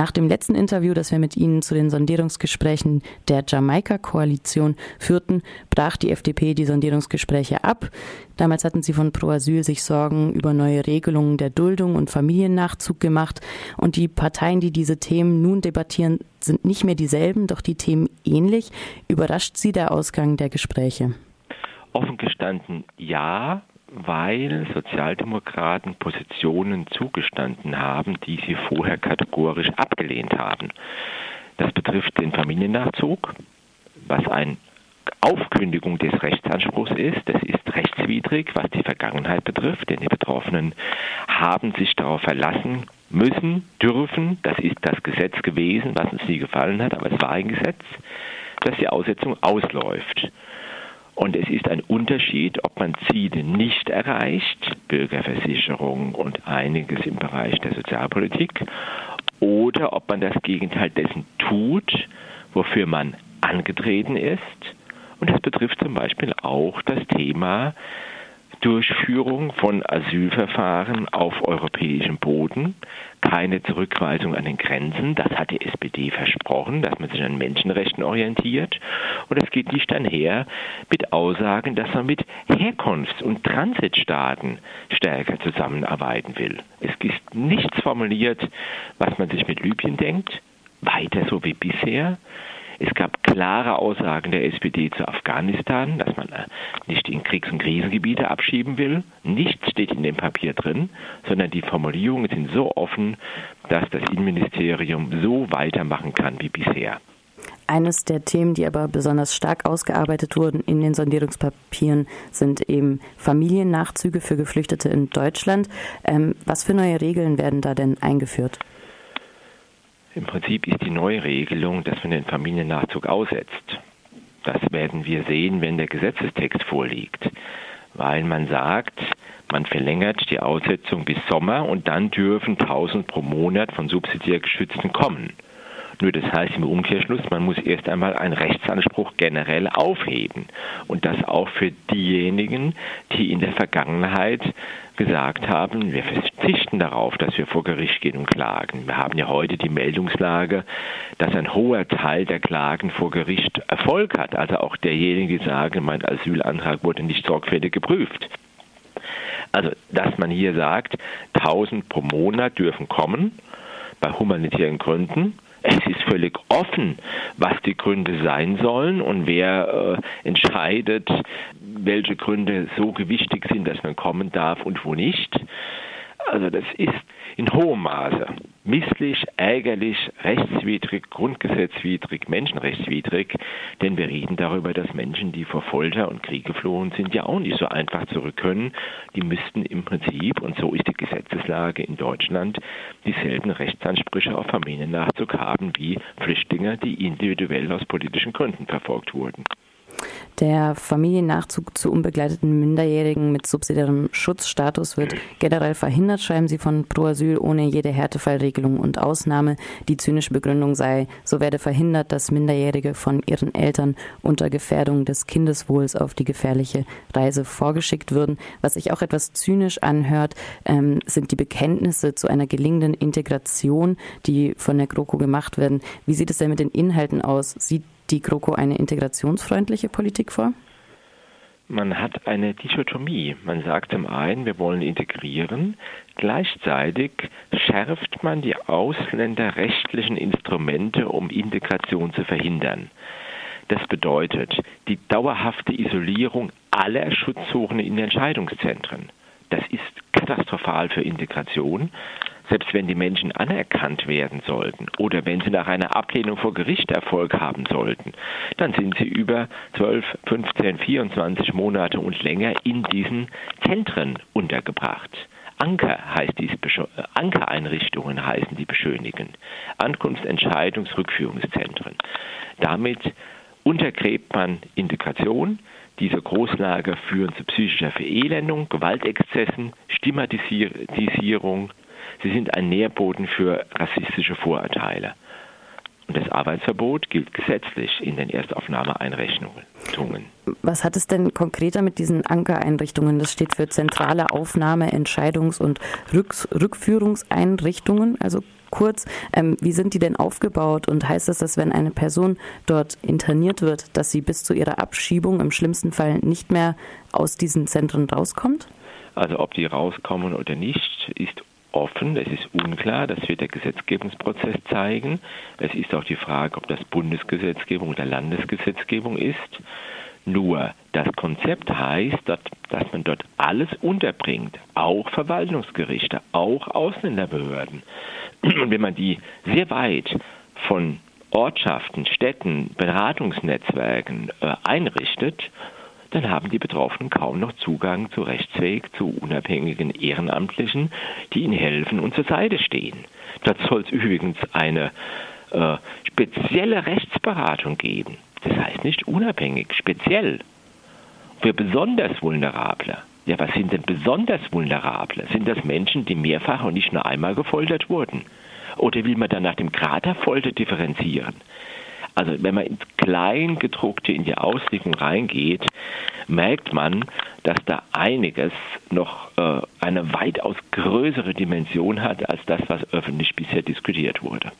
Nach dem letzten Interview, das wir mit Ihnen zu den Sondierungsgesprächen der Jamaika-Koalition führten, brach die FDP die Sondierungsgespräche ab. Damals hatten sie von Pro Asyl sich Sorgen über neue Regelungen der Duldung und Familiennachzug gemacht. Und die Parteien, die diese Themen nun debattieren, sind nicht mehr dieselben, doch die Themen ähnlich. Überrascht Sie der Ausgang der Gespräche? Offen gestanden ja, weil Sozialdemokraten Positionen zugestanden haben, die sie vorher kategorisch abgelehnt haben. Das betrifft den Familiennachzug, was eine Aufkündigung des Rechtsanspruchs ist. Das ist rechtswidrig, was die Vergangenheit betrifft, denn die Betroffenen haben sich darauf verlassen müssen, dürfen, das ist das Gesetz gewesen, was uns nie gefallen hat, aber es war ein Gesetz, dass die Aussetzung ausläuft. Und es ist ein Unterschied, ob man Ziele nicht erreicht, Bürgerversicherung und einiges im Bereich der Sozialpolitik, oder ob man das Gegenteil dessen tut, wofür man angetreten ist. Und das betrifft zum Beispiel auch das Thema Durchführung von Asylverfahren auf europäischem Boden, keine Zurückweisung an den Grenzen. Das hat die SPD versprochen, dass man sich an Menschenrechten orientiert. Und es geht nicht einher mit Aussagen, dass man mit Herkunfts- und Transitstaaten stärker zusammenarbeiten will. Es ist nichts formuliert, was man sich mit Libyen denkt, weiter so wie bisher. Es gab klare Aussagen der SPD zu Afghanistan, dass man äh, nicht in Kriegs- und Krisengebiete abschieben will. Nichts steht in dem Papier drin, sondern die Formulierungen sind so offen, dass das Innenministerium so weitermachen kann wie bisher. Eines der Themen, die aber besonders stark ausgearbeitet wurden in den Sondierungspapieren, sind eben Familiennachzüge für Geflüchtete in Deutschland. Ähm, was für neue Regeln werden da denn eingeführt? Im Prinzip ist die Neuregelung, dass man den Familiennachzug aussetzt. Das werden wir sehen, wenn der Gesetzestext vorliegt. Weil man sagt, man verlängert die Aussetzung bis Sommer und dann dürfen 1000 pro Monat von subsidiär Geschützten kommen. Nur das heißt im Umkehrschluss, man muss erst einmal einen Rechtsanspruch generell aufheben. Und das auch für diejenigen, die in der Vergangenheit gesagt haben, wir verzichten darauf, dass wir vor Gericht gehen und klagen. Wir haben ja heute die Meldungslage, dass ein hoher Teil der Klagen vor Gericht Erfolg hat. Also auch derjenigen, die sagen, mein Asylantrag wurde nicht sorgfältig geprüft. Also, dass man hier sagt, 1000 pro Monat dürfen kommen bei humanitären Gründen es ist völlig offen, was die Gründe sein sollen und wer äh, entscheidet, welche Gründe so gewichtig sind, dass man kommen darf und wo nicht. Also das ist in hohem Maße misslich, ärgerlich, rechtswidrig, grundgesetzwidrig, menschenrechtswidrig, denn wir reden darüber, dass Menschen, die vor Folter und Krieg geflohen sind, ja auch nicht so einfach zurück können. Die müssten im Prinzip, und so ist die Gesetzeslage in Deutschland, dieselben Rechtsansprüche auf Familiennachzug haben wie Flüchtlinge, die individuell aus politischen Gründen verfolgt wurden. Der Familiennachzug zu unbegleiteten Minderjährigen mit subsidiärem Schutzstatus wird generell verhindert, schreiben sie von Pro Asyl ohne jede Härtefallregelung und Ausnahme. Die zynische Begründung sei, so werde verhindert, dass Minderjährige von ihren Eltern unter Gefährdung des Kindeswohls auf die gefährliche Reise vorgeschickt würden. Was sich auch etwas zynisch anhört, ähm, sind die Bekenntnisse zu einer gelingenden Integration, die von der GroKo gemacht werden. Wie sieht es denn mit den Inhalten aus? Sieht die GroKo eine integrationsfreundliche Politik vor? Man hat eine Dichotomie. Man sagt zum einen, wir wollen integrieren. Gleichzeitig schärft man die ausländerrechtlichen Instrumente, um Integration zu verhindern. Das bedeutet die dauerhafte Isolierung aller Schutzsuchenden in Entscheidungszentren. Das ist katastrophal für Integration selbst wenn die Menschen anerkannt werden sollten oder wenn sie nach einer Ablehnung vor Gericht Erfolg haben sollten, dann sind sie über 12, 15, 24 Monate und länger in diesen Zentren untergebracht. Anker heißt dies, Ankereinrichtungen heißen die beschönigen. Ankunftsentscheidungsrückführungszentren. Damit untergräbt man Integration. Diese Großlager führen zu psychischer Verelendung, Gewaltexzessen, Stigmatisierung, Sie sind ein Nährboden für rassistische Vorurteile. Und das Arbeitsverbot gilt gesetzlich in den Erstaufnahmeeinrichtungen. Was hat es denn konkreter mit diesen Ankereinrichtungen? Das steht für zentrale Aufnahme-, Entscheidungs- und Rück Rückführungseinrichtungen. Also kurz, ähm, wie sind die denn aufgebaut und heißt das, dass wenn eine Person dort interniert wird, dass sie bis zu ihrer Abschiebung im schlimmsten Fall nicht mehr aus diesen Zentren rauskommt? Also ob die rauskommen oder nicht, ist offen, es ist unklar, das wird der Gesetzgebungsprozess zeigen. Es ist auch die Frage, ob das Bundesgesetzgebung oder Landesgesetzgebung ist. Nur das Konzept heißt, dass, dass man dort alles unterbringt, auch Verwaltungsgerichte, auch Ausländerbehörden. Und wenn man die sehr weit von Ortschaften, Städten, Beratungsnetzwerken äh, einrichtet, dann haben die Betroffenen kaum noch Zugang zu Rechtsweg, zu unabhängigen Ehrenamtlichen, die ihnen helfen und zur Seite stehen. Dort soll es übrigens eine äh, spezielle Rechtsberatung geben. Das heißt nicht unabhängig, speziell. Für besonders Vulnerable. Ja, was sind denn besonders Vulnerable? Sind das Menschen, die mehrfach und nicht nur einmal gefoltert wurden? Oder will man dann nach dem Grad der Folter differenzieren? Also wenn man ins Kleingedruckte in die Auslegung reingeht, merkt man, dass da einiges noch äh, eine weitaus größere Dimension hat als das, was öffentlich bisher diskutiert wurde.